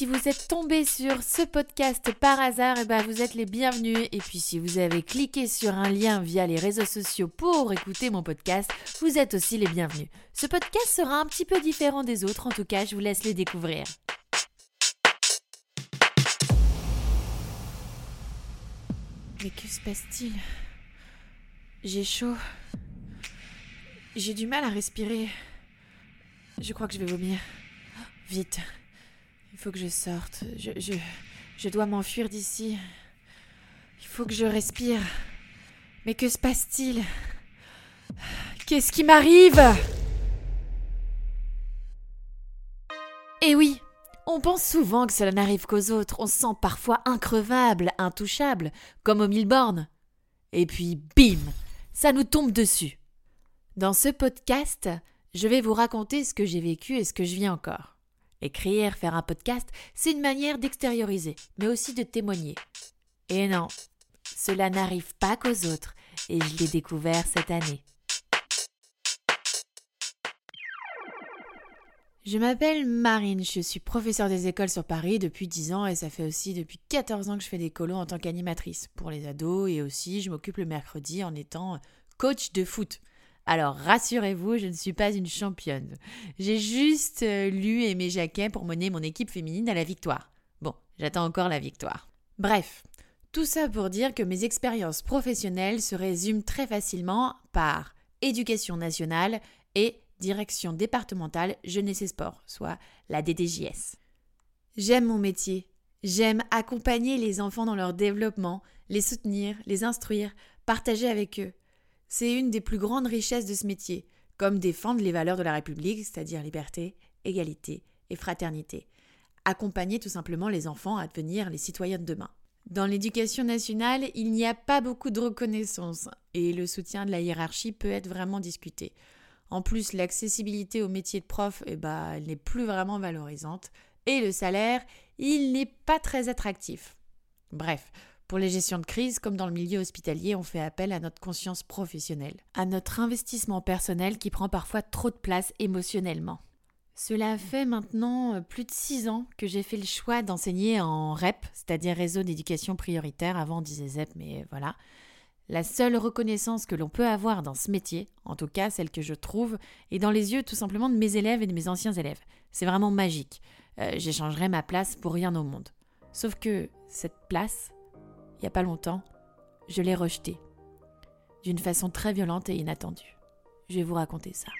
si vous êtes tombé sur ce podcast par hasard, eh ben vous êtes les bienvenus. Et puis si vous avez cliqué sur un lien via les réseaux sociaux pour écouter mon podcast, vous êtes aussi les bienvenus. Ce podcast sera un petit peu différent des autres, en tout cas, je vous laisse les découvrir. Mais que se passe-t-il? J'ai chaud. J'ai du mal à respirer. Je crois que je vais vomir. Vite. Faut que je sorte. Je, je, je dois m'enfuir d'ici. Il faut que je respire. Mais que se passe-t-il? Qu'est-ce qui m'arrive? Eh oui, on pense souvent que cela n'arrive qu'aux autres. On se sent parfois increvable, intouchable, comme au Milborn. Et puis, bim Ça nous tombe dessus. Dans ce podcast, je vais vous raconter ce que j'ai vécu et ce que je vis encore. Écrire, faire un podcast, c'est une manière d'extérioriser, mais aussi de témoigner. Et non, cela n'arrive pas qu'aux autres, et je l'ai découvert cette année. Je m'appelle Marine, je suis professeure des écoles sur Paris depuis 10 ans et ça fait aussi depuis 14 ans que je fais des colos en tant qu'animatrice pour les ados et aussi je m'occupe le mercredi en étant coach de foot. Alors rassurez-vous, je ne suis pas une championne. J'ai juste euh, lu Aimé Jacquet pour mener mon équipe féminine à la victoire. Bon, j'attends encore la victoire. Bref, tout ça pour dire que mes expériences professionnelles se résument très facilement par éducation nationale et direction départementale jeunesse et sport, soit la DDJS. J'aime mon métier. J'aime accompagner les enfants dans leur développement, les soutenir, les instruire, partager avec eux. C'est une des plus grandes richesses de ce métier, comme défendre les valeurs de la République, c'est-à-dire liberté, égalité et fraternité. Accompagner tout simplement les enfants à devenir les citoyens de demain. Dans l'éducation nationale, il n'y a pas beaucoup de reconnaissance et le soutien de la hiérarchie peut être vraiment discuté. En plus, l'accessibilité au métier de prof, eh ben, elle n'est plus vraiment valorisante. Et le salaire, il n'est pas très attractif. Bref, pour les gestions de crise, comme dans le milieu hospitalier, on fait appel à notre conscience professionnelle, à notre investissement personnel qui prend parfois trop de place émotionnellement. Cela fait maintenant euh, plus de six ans que j'ai fait le choix d'enseigner en REP, c'est-à-dire réseau d'éducation prioritaire. Avant on disait ZEP, mais voilà. La seule reconnaissance que l'on peut avoir dans ce métier, en tout cas celle que je trouve, est dans les yeux tout simplement de mes élèves et de mes anciens élèves. C'est vraiment magique. Euh, J'échangerais ma place pour rien au monde. Sauf que cette place, il n'y a pas longtemps, je l'ai rejetée. D'une façon très violente et inattendue. Je vais vous raconter ça.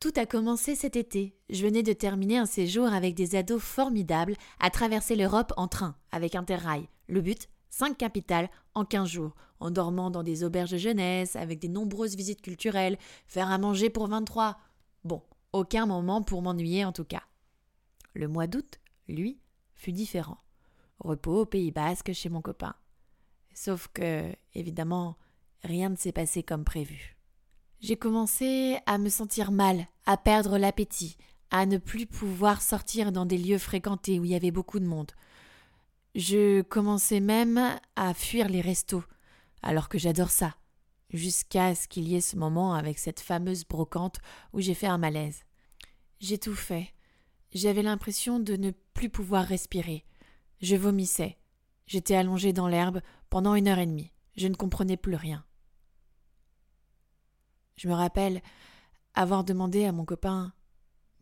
Tout a commencé cet été. Je venais de terminer un séjour avec des ados formidables à traverser l'Europe en train, avec Interrail. Le but Cinq capitales en quinze jours, en dormant dans des auberges de jeunesse, avec des nombreuses visites culturelles, faire à manger pour 23. Bon, aucun moment pour m'ennuyer en tout cas. Le mois d'août, lui, fut différent. Repos au Pays Basque chez mon copain. Sauf que, évidemment, rien ne s'est passé comme prévu. J'ai commencé à me sentir mal, à perdre l'appétit, à ne plus pouvoir sortir dans des lieux fréquentés où il y avait beaucoup de monde. Je commençais même à fuir les restos, alors que j'adore ça, jusqu'à ce qu'il y ait ce moment avec cette fameuse brocante où j'ai fait un malaise. J'ai. J'avais l'impression de ne plus pouvoir respirer. Je vomissais. J'étais allongée dans l'herbe pendant une heure et demie. Je ne comprenais plus rien. Je me rappelle avoir demandé à mon copain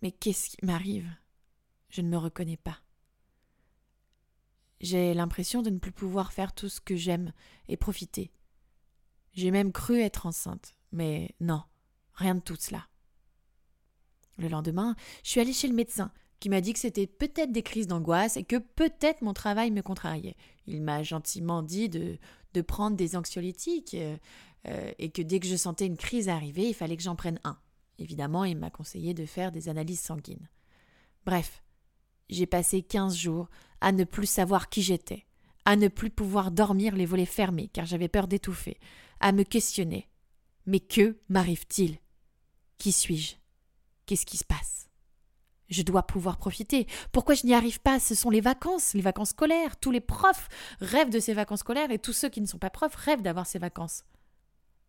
Mais qu'est-ce qui m'arrive? Je ne me reconnais pas. J'ai l'impression de ne plus pouvoir faire tout ce que j'aime et profiter. J'ai même cru être enceinte, mais non, rien de tout cela. Le lendemain, je suis allée chez le médecin, qui m'a dit que c'était peut-être des crises d'angoisse et que peut-être mon travail me contrariait. Il m'a gentiment dit de, de prendre des anxiolytiques euh, euh, et que dès que je sentais une crise arriver, il fallait que j'en prenne un. Évidemment, il m'a conseillé de faire des analyses sanguines. Bref, j'ai passé quinze jours à ne plus savoir qui j'étais, à ne plus pouvoir dormir les volets fermés car j'avais peur d'étouffer, à me questionner. Mais que m'arrive-t-il? Qui suis-je? Qu'est-ce qui se passe? Je dois pouvoir profiter. Pourquoi je n'y arrive pas? Ce sont les vacances, les vacances scolaires. Tous les profs rêvent de ces vacances scolaires et tous ceux qui ne sont pas profs rêvent d'avoir ces vacances.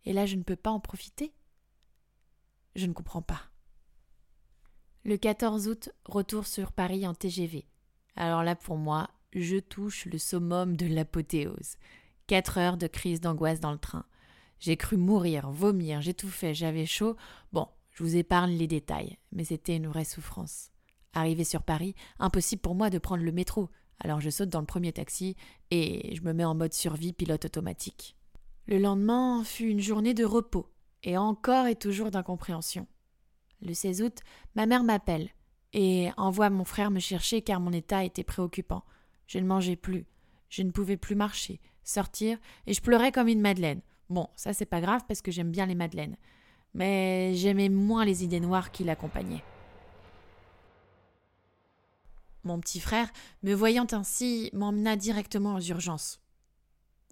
Et là, je ne peux pas en profiter Je ne comprends pas. Le 14 août, retour sur Paris en TGV. Alors là, pour moi, je touche le summum de l'apothéose. Quatre heures de crise d'angoisse dans le train. J'ai cru mourir, vomir, j'étouffais, j'avais chaud. Bon, je vous épargne les détails, mais c'était une vraie souffrance. Arrivé sur Paris, impossible pour moi de prendre le métro. Alors je saute dans le premier taxi et je me mets en mode survie pilote automatique. Le lendemain fut une journée de repos, et encore et toujours d'incompréhension. Le 16 août, ma mère m'appelle et envoie mon frère me chercher car mon état était préoccupant. Je ne mangeais plus, je ne pouvais plus marcher, sortir, et je pleurais comme une madeleine. Bon, ça c'est pas grave parce que j'aime bien les madeleines. Mais j'aimais moins les idées noires qui l'accompagnaient. Mon petit frère, me voyant ainsi, m'emmena directement aux urgences.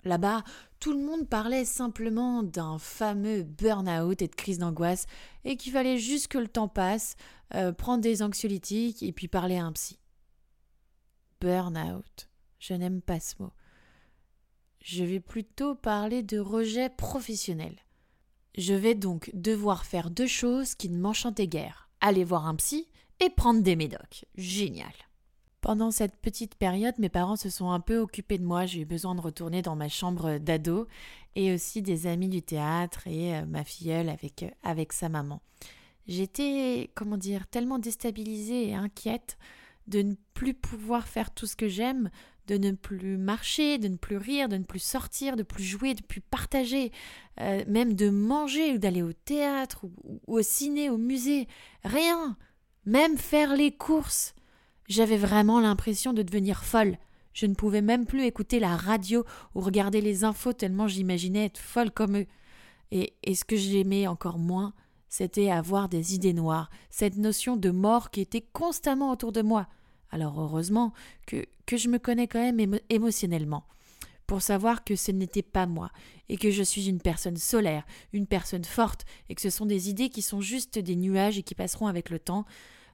Là-bas, tout le monde parlait simplement d'un fameux burn-out et de crise d'angoisse, et qu'il fallait juste que le temps passe, euh, prendre des anxiolytiques et puis parler à un psy. Burn-out. Je n'aime pas ce mot. Je vais plutôt parler de rejet professionnel. Je vais donc devoir faire deux choses qui ne m'enchantaient guère aller voir un psy et prendre des médocs. Génial. Pendant cette petite période, mes parents se sont un peu occupés de moi. J'ai eu besoin de retourner dans ma chambre d'ado et aussi des amis du théâtre et euh, ma filleule avec, euh, avec sa maman. J'étais, comment dire, tellement déstabilisée et inquiète de ne plus pouvoir faire tout ce que j'aime, de ne plus marcher, de ne plus rire, de ne plus sortir, de plus jouer, de plus partager, euh, même de manger ou d'aller au théâtre ou au ciné, au musée. Rien. Même faire les courses. J'avais vraiment l'impression de devenir folle. Je ne pouvais même plus écouter la radio ou regarder les infos tellement j'imaginais être folle comme eux. Et, ce que j'aimais encore moins, c'était avoir des idées noires, cette notion de mort qui était constamment autour de moi. Alors heureusement que je me connais quand même émotionnellement, pour savoir que ce n'était pas moi, et que je suis une personne solaire, une personne forte, et que ce sont des idées qui sont juste des nuages et qui passeront avec le temps,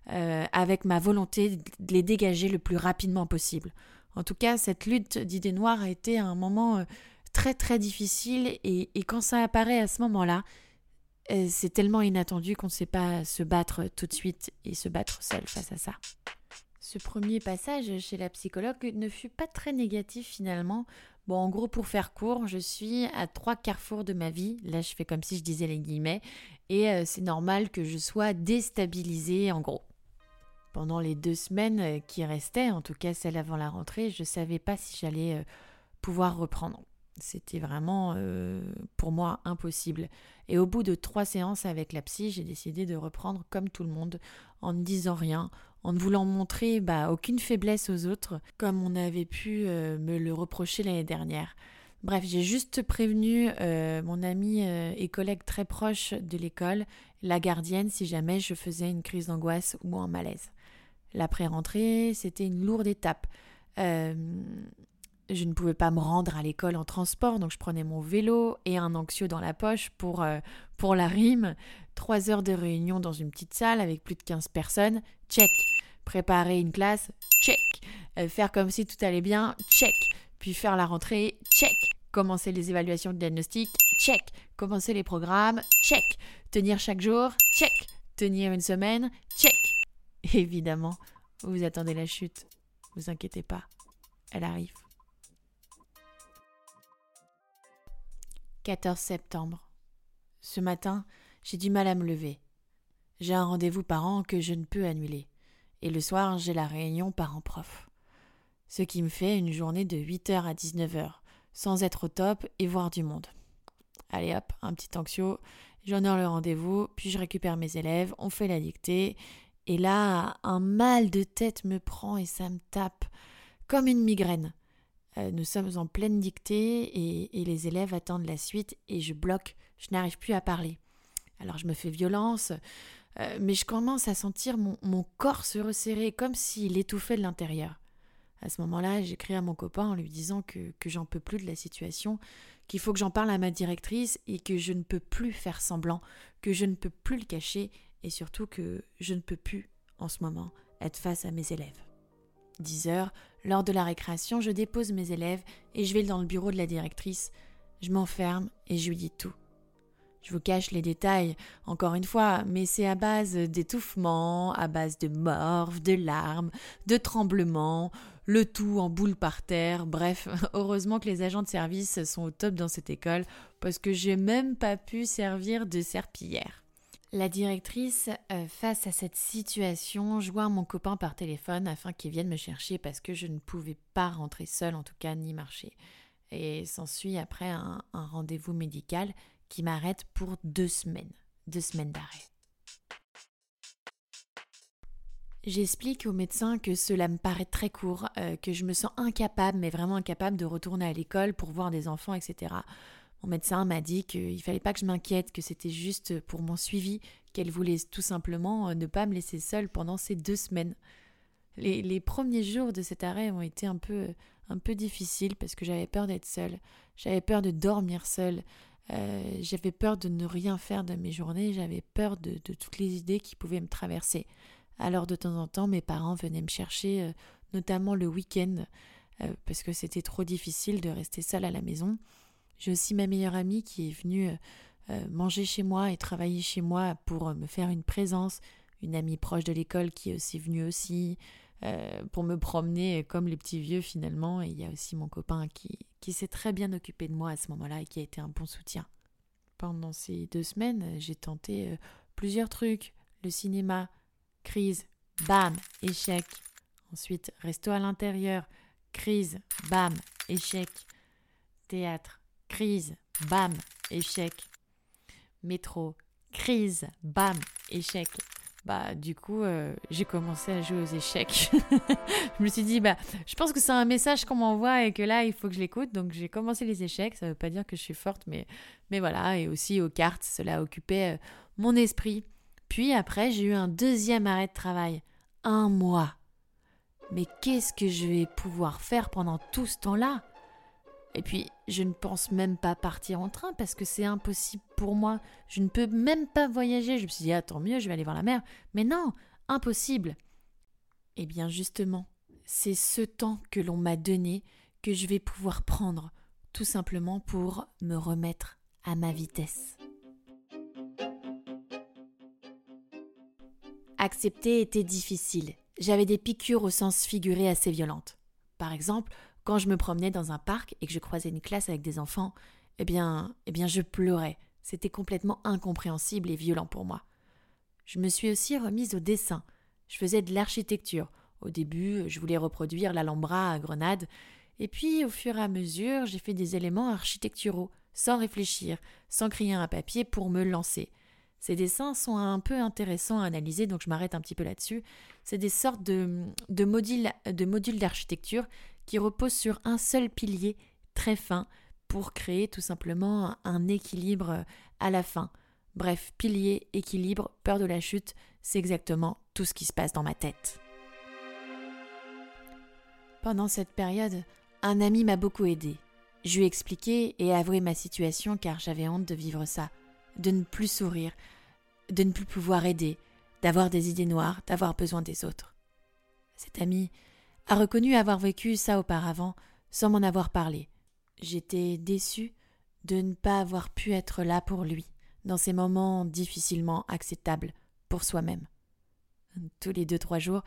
euh, avec ma volonté de les dégager le plus rapidement possible. En tout cas, cette lutte d'idées noires a été un moment euh, très très difficile et, quand ça apparaît à ce moment-là, euh, c'est tellement inattendu qu'on ne sait pas se battre tout de suite et se battre seul face à ça. Ce premier passage chez la psychologue ne fut pas très négatif finalement. Bon, en gros, pour faire court, je suis à trois carrefours de ma vie. Là, je fais comme si je disais les guillemets. Et c'est normal que je sois déstabilisée, en gros. Pendant les deux semaines euh, qui restaient, en tout cas celle avant la rentrée, je ne savais pas si j'allais euh, pouvoir reprendre. C'était vraiment euh, pour moi impossible. Et au bout de trois séances avec la psy, j'ai décidé de reprendre comme tout le monde, en ne disant rien, en ne voulant montrer bah, aucune faiblesse aux autres, comme on avait pu me le reprocher l'année dernière. Bref, j'ai juste prévenu mon ami et collègue très proche de l'école, la gardienne, si jamais je faisais une crise d'angoisse ou un malaise. L'après-rentrée, c'était une lourde étape. Euh, je ne pouvais pas me rendre à l'école en transport, donc je prenais mon vélo et un anxio dans la poche pour, euh, pour la rime. Trois heures de réunion dans une petite salle avec plus de 15 personnes, check. Préparer une classe, check. Euh, faire comme si tout allait bien, check. Puis faire la rentrée, check. Commencer les évaluations de diagnostic, check. Commencer les programmes, check. Tenir chaque jour, check. Tenir une semaine, check. Évidemment, vous attendez la chute. Vous inquiétez pas, elle arrive. 14 septembre. Ce matin, j'ai du mal à me lever. J'ai un rendez-vous parent que je ne peux annuler. Et le soir, j'ai la réunion parents-prof. Ce qui me fait une journée de 8h à 19h, sans être au top et voir du monde. Allez hop, un petit anxio, j'honore le rendez-vous, puis je récupère mes élèves, on fait la dictée, et là, un mal de tête me prend et ça me tape comme une migraine. Euh, nous sommes en pleine dictée et, les élèves attendent la suite et je bloque, je n'arrive plus à parler. Alors je me fais violence, euh, mais je commence à sentir mon, corps se resserrer comme s'il étouffait de l'intérieur. À ce moment-là, j'écris à mon copain en lui disant que, que j'en peux plus de la situation, qu'il faut que j'en parle à ma directrice et que je ne peux plus faire semblant, que je ne peux plus le cacher et surtout que je ne peux plus, en ce moment, être face à mes élèves. 10 heures, lors de la récréation, je dépose mes élèves et je vais dans le bureau de la directrice. Je m'enferme et je lui dis tout. Je vous cache les détails, encore une fois, mais c'est à base d'étouffement, à base de morve, de larmes, de tremblements, le tout en boule par terre. Bref, heureusement que les agents de service sont au top dans cette école parce que j'ai même pas pu servir de serpillière. La directrice, euh, face à cette situation, joint mon copain par téléphone afin qu'il vienne me chercher parce que je ne pouvais pas rentrer seule, en tout cas, ni marcher. Et s'ensuit après un rendez-vous médical qui m'arrête pour deux semaines, deux semaines d'arrêt. J'explique au médecin que cela me paraît très court, euh, que je me sens incapable, mais vraiment incapable de retourner à l'école pour voir des enfants, etc. Mon médecin m'a dit qu'il fallait pas que je m'inquiète, que c'était juste pour mon suivi, qu'elle voulait tout simplement euh, ne pas me laisser seule pendant ces deux semaines. Les, premiers jours de cet arrêt ont été un peu, un peu difficiles parce que j'avais peur d'être seule, j'avais peur de dormir seule, euh, j'avais peur de ne rien faire de mes journées, j'avais peur de, toutes les idées qui pouvaient me traverser. Alors de temps en temps, mes parents venaient me chercher, euh, notamment le week-end, parce que c'était trop difficile de rester seule à la maison. J'ai aussi ma meilleure amie qui est venue manger chez moi et travailler chez moi pour me faire une présence, une amie proche de l'école qui est aussi venue aussi, pour me promener comme les petits vieux finalement. Et il y a aussi mon copain qui, qui s'est très bien occupé de moi à ce moment-là et qui a été un bon soutien. Pendant ces deux semaines, j'ai tenté euh, plusieurs trucs. Le cinéma, crise, bam, échec. Ensuite, resto à l'intérieur, crise, bam, échec. Théâtre, crise, bam, échec. Métro, crise, bam, échec bah du coup euh, j'ai commencé à jouer aux échecs. je me suis dit bah je pense que c'est un message qu'on m'envoie et que là il faut que je l'écoute donc j'ai commencé les échecs, ça veut pas dire que je suis forte mais mais voilà et aussi aux cartes, cela occupait euh, mon esprit. Puis après, j'ai eu un deuxième arrêt de travail, un mois. Mais qu'est-ce que je vais pouvoir faire pendant tout ce temps-là? Et puis, je ne pense même pas partir en train parce que c'est impossible pour moi. Je ne peux même pas voyager. Je me suis dit, ah, tant mieux, je vais aller voir la mer. Mais non, impossible. Eh bien, justement, c'est ce temps que l'on m'a donné que je vais pouvoir prendre, tout simplement pour me remettre à ma vitesse. Accepter était difficile. J'avais des piqûres au sens figuré assez violentes. Par exemple, quand je me promenais dans un parc et que je croisais une classe avec des enfants, eh bien, eh bien, je pleurais. C'était complètement incompréhensible et violent pour moi. Je me suis aussi remise au dessin. Je faisais de l'architecture. Au début, je voulais reproduire l'Alhambra à Grenade, et puis, au fur et à mesure, j'ai fait des éléments architecturaux, sans réfléchir, sans crier un papier pour me lancer. Ces dessins sont un peu intéressants à analyser, donc je m'arrête un petit peu là-dessus. C'est des sortes de, de modules d'architecture qui repose sur un seul pilier très fin pour créer tout simplement un équilibre à la fin. Bref, pilier, équilibre, peur de la chute, c'est exactement tout ce qui se passe dans ma tête. Pendant cette période, un ami m'a beaucoup aidé. Je lui ai expliqué et avoué ma situation car j'avais honte de vivre ça, de ne plus sourire, de ne plus pouvoir aider, d'avoir des idées noires, d'avoir besoin des autres. Cet ami a reconnu avoir vécu ça auparavant sans m'en avoir parlé. J'étais déçue de ne pas avoir pu être là pour lui dans ces moments difficilement acceptables pour soi-même. Tous les deux trois jours,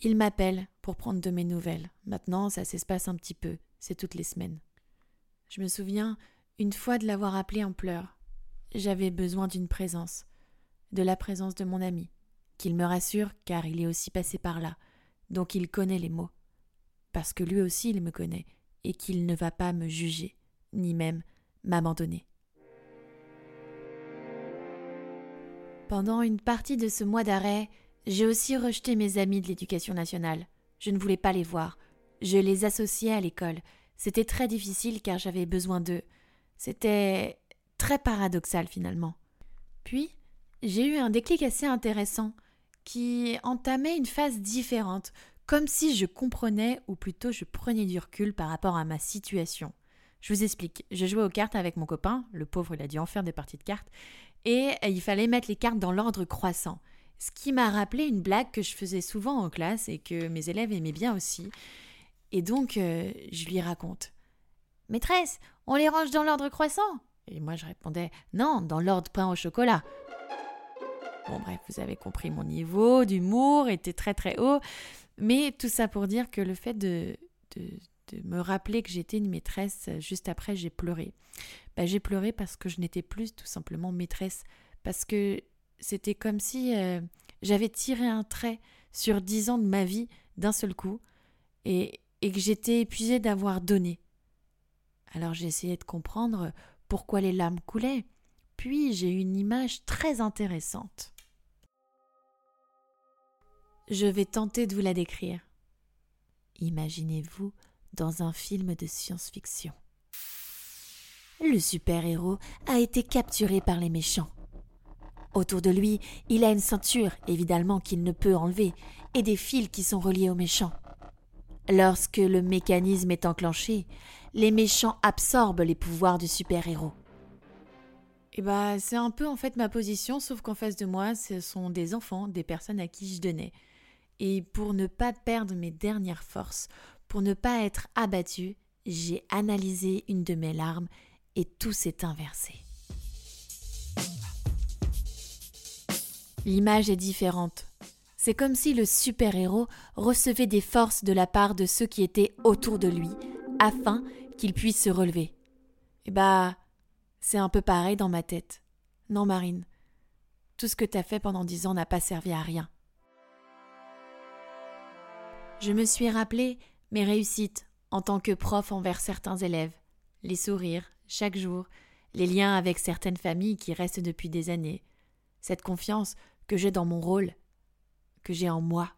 il m'appelle pour prendre de mes nouvelles. Maintenant, ça s'espace un petit peu, c'est toutes les semaines. Je me souviens une fois de l'avoir appelé en pleurs. J'avais besoin d'une présence, de la présence de mon ami, qu'il me rassure car il est aussi passé par là, donc il connaît les mots parce que lui aussi il me connaît, et qu'il ne va pas me juger, ni même m'abandonner. Pendant une partie de ce mois d'arrêt, j'ai aussi rejeté mes amis de l'éducation nationale. Je ne voulais pas les voir. Je les associais à l'école. C'était très difficile car j'avais besoin d'eux. C'était très paradoxal finalement. Puis, j'ai eu un déclic assez intéressant qui entamait une phase différente comme si je comprenais, ou plutôt je prenais du recul par rapport à ma situation. Je vous explique, je jouais aux cartes avec mon copain, le pauvre il a dû en faire des parties de cartes, et il fallait mettre les cartes dans l'ordre croissant. Ce qui m'a rappelé une blague que je faisais souvent en classe et que mes élèves aimaient bien aussi. Et donc, euh, je lui raconte. Maîtresse, on les range dans l'ordre croissant Et moi, je répondais Non, dans l'ordre pain au chocolat. Bon, bref, vous avez compris, mon niveau d'humour était très très haut. Mais tout ça pour dire que le fait de, de, me rappeler que j'étais une maîtresse, juste après, j'ai pleuré. Bah, j'ai pleuré parce que je n'étais plus tout simplement maîtresse. Parce que c'était comme si euh, j'avais tiré un trait sur dix ans de ma vie d'un seul coup et, et que j'étais épuisée d'avoir donné. Alors j'ai essayé de comprendre pourquoi les larmes coulaient, puis j'ai eu une image très intéressante. Je vais tenter de vous la décrire. Imaginez-vous dans un film de science-fiction. Le super-héros a été capturé par les méchants. Autour de lui, il a une ceinture, évidemment, qu'il ne peut enlever, et des fils qui sont reliés aux méchants. Lorsque le mécanisme est enclenché, les méchants absorbent les pouvoirs du super-héros. Et eh bah, c'est un peu en fait ma position, sauf qu'en face de moi, ce sont des enfants, des personnes à qui je donnais. Et pour ne pas perdre mes dernières forces, pour ne pas être abattu, j'ai analysé une de mes larmes et tout s'est inversé. L'image est différente. C'est comme si le super-héros recevait des forces de la part de ceux qui étaient autour de lui, afin qu'il puisse se relever. Et eh bah, c'est un peu pareil dans ma tête. Non, Marine, tout ce que t'as fait pendant dix ans n'a pas servi à rien. Je me suis rappelé mes réussites en tant que prof envers certains élèves, les sourires, chaque jour, les liens avec certaines familles qui restent depuis des années, cette confiance que j'ai dans mon rôle, que j'ai en moi.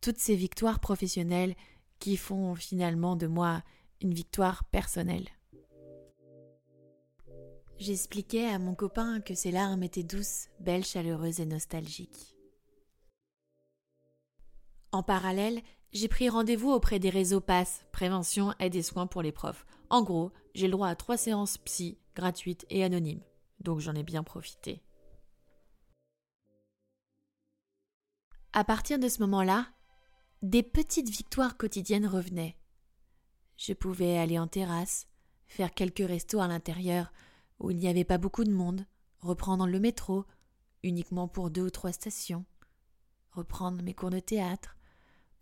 Toutes ces victoires professionnelles qui font finalement de moi une victoire personnelle. J'expliquais à mon copain que ses larmes étaient douces, belles, chaleureuses et nostalgiques. En parallèle, j'ai pris rendez-vous auprès des réseaux PASS, prévention, aide et soins pour les profs. En gros, j'ai le droit à trois séances psy gratuites et anonymes. Donc j'en ai bien profité. À partir de ce moment-là, des petites victoires quotidiennes revenaient. Je pouvais aller en terrasse, faire quelques restos à l'intérieur où il n'y avait pas beaucoup de monde, reprendre le métro, uniquement pour deux ou trois stations, reprendre mes cours de théâtre,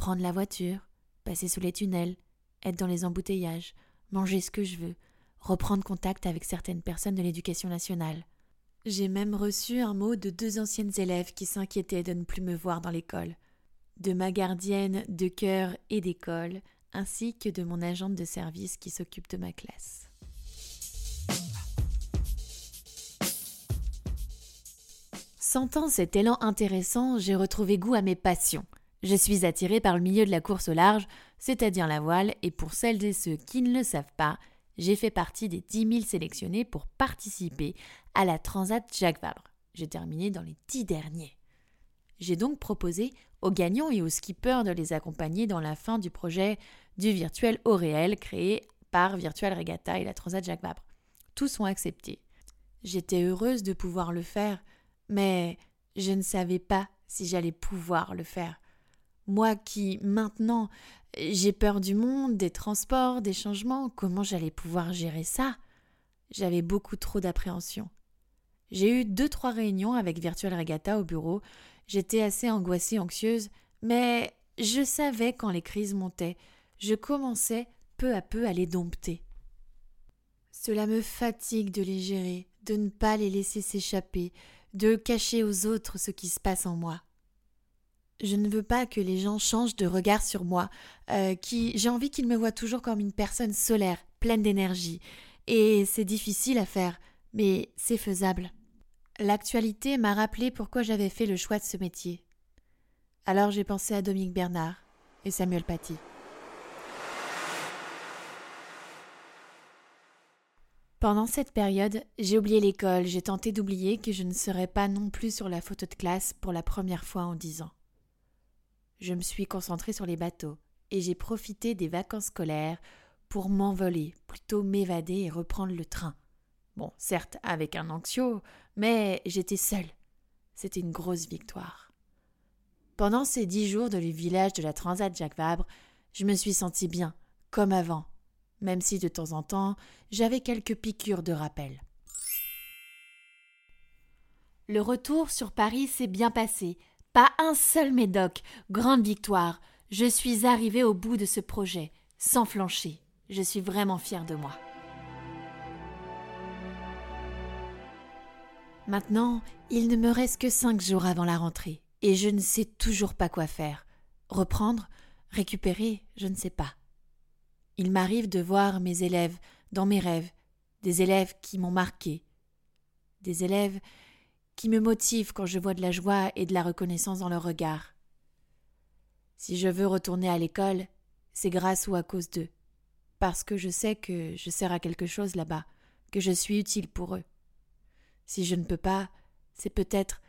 prendre la voiture, passer sous les tunnels, être dans les embouteillages, manger ce que je veux, reprendre contact avec certaines personnes de l'éducation nationale. J'ai même reçu un mot de deux anciennes élèves qui s'inquiétaient de ne plus me voir dans l'école, de ma gardienne de cœur et d'école, ainsi que de mon agente de service qui s'occupe de ma classe. Sentant cet élan intéressant, j'ai retrouvé goût à mes passions. Je suis attirée par le milieu de la course au large, c'est-à-dire la voile, et pour celles et ceux qui ne le savent pas, j'ai fait partie des 10 000 sélectionnés pour participer à la Transat Jacques Vabre. J'ai terminé dans les 10 derniers. J'ai donc proposé aux gagnants et aux skippers de les accompagner dans la fin du projet du virtuel au réel créé par Virtual Regatta et la Transat Jacques Vabre. Tous ont accepté. J'étais heureuse de pouvoir le faire, mais je ne savais pas si j'allais pouvoir le faire. Moi qui, maintenant, j'ai peur du monde, des transports, des changements, comment j'allais pouvoir gérer ça? J'avais beaucoup trop d'appréhension. J'ai eu deux, trois réunions avec Virtual Regatta au bureau. J'étais assez angoissée, anxieuse, mais je savais quand les crises montaient. Je commençais peu à peu à les dompter. Cela me fatigue de les gérer, de ne pas les laisser s'échapper, de cacher aux autres ce qui se passe en moi je ne veux pas que les gens changent de regard sur moi, euh, j'ai envie qu'ils me voient toujours comme une personne solaire, pleine d'énergie. Et c'est difficile à faire, mais c'est faisable. L'actualité m'a rappelé pourquoi j'avais fait le choix de ce métier. Alors j'ai pensé à Dominique Bernard et Samuel Paty. Pendant cette période, j'ai oublié l'école, j'ai tenté d'oublier que je ne serais pas non plus sur la photo de classe pour la première fois en dix ans je me suis concentrée sur les bateaux et j'ai profité des vacances scolaires pour m'envoler, plutôt m'évader et reprendre le train. Bon, certes avec un anxio, mais j'étais seule. C'était une grosse victoire. Pendant ces dix jours de le village de la Transat Jacques Vabre, je me suis sentie bien, comme avant. même si de temps en temps j'avais quelques piqûres de rappel. Le retour sur Paris s'est bien passé. Pas un seul médoc. Grande victoire. Je suis arrivée au bout de ce projet, sans flancher. Je suis vraiment fière de moi. Maintenant, il ne me reste que cinq jours avant la rentrée, et je ne sais toujours pas quoi faire. Reprendre Récupérer Je ne sais pas. Il m'arrive de voir mes élèves dans mes rêves, des élèves qui m'ont marqué, des élèves qui me motivent quand je vois de la joie et de la reconnaissance dans leur regard. Si je veux retourner à l'école, c'est grâce ou à cause d'eux, parce que je sais que je sers à quelque chose là-bas, que je suis utile pour eux. Si je ne peux pas, c'est peut-être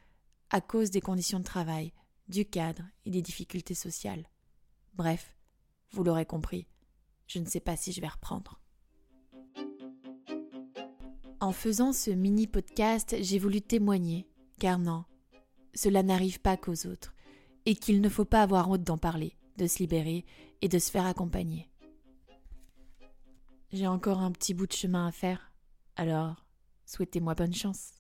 à cause des conditions de travail, du cadre et des difficultés sociales. Bref, vous l'aurez compris, je ne sais pas si je vais reprendre. En faisant ce mini podcast, j'ai voulu témoigner, car non, cela n'arrive pas qu'aux autres, et qu'il ne faut pas avoir honte d'en parler, de se libérer et de se faire accompagner. J'ai encore un petit bout de chemin à faire, alors souhaitez-moi bonne chance.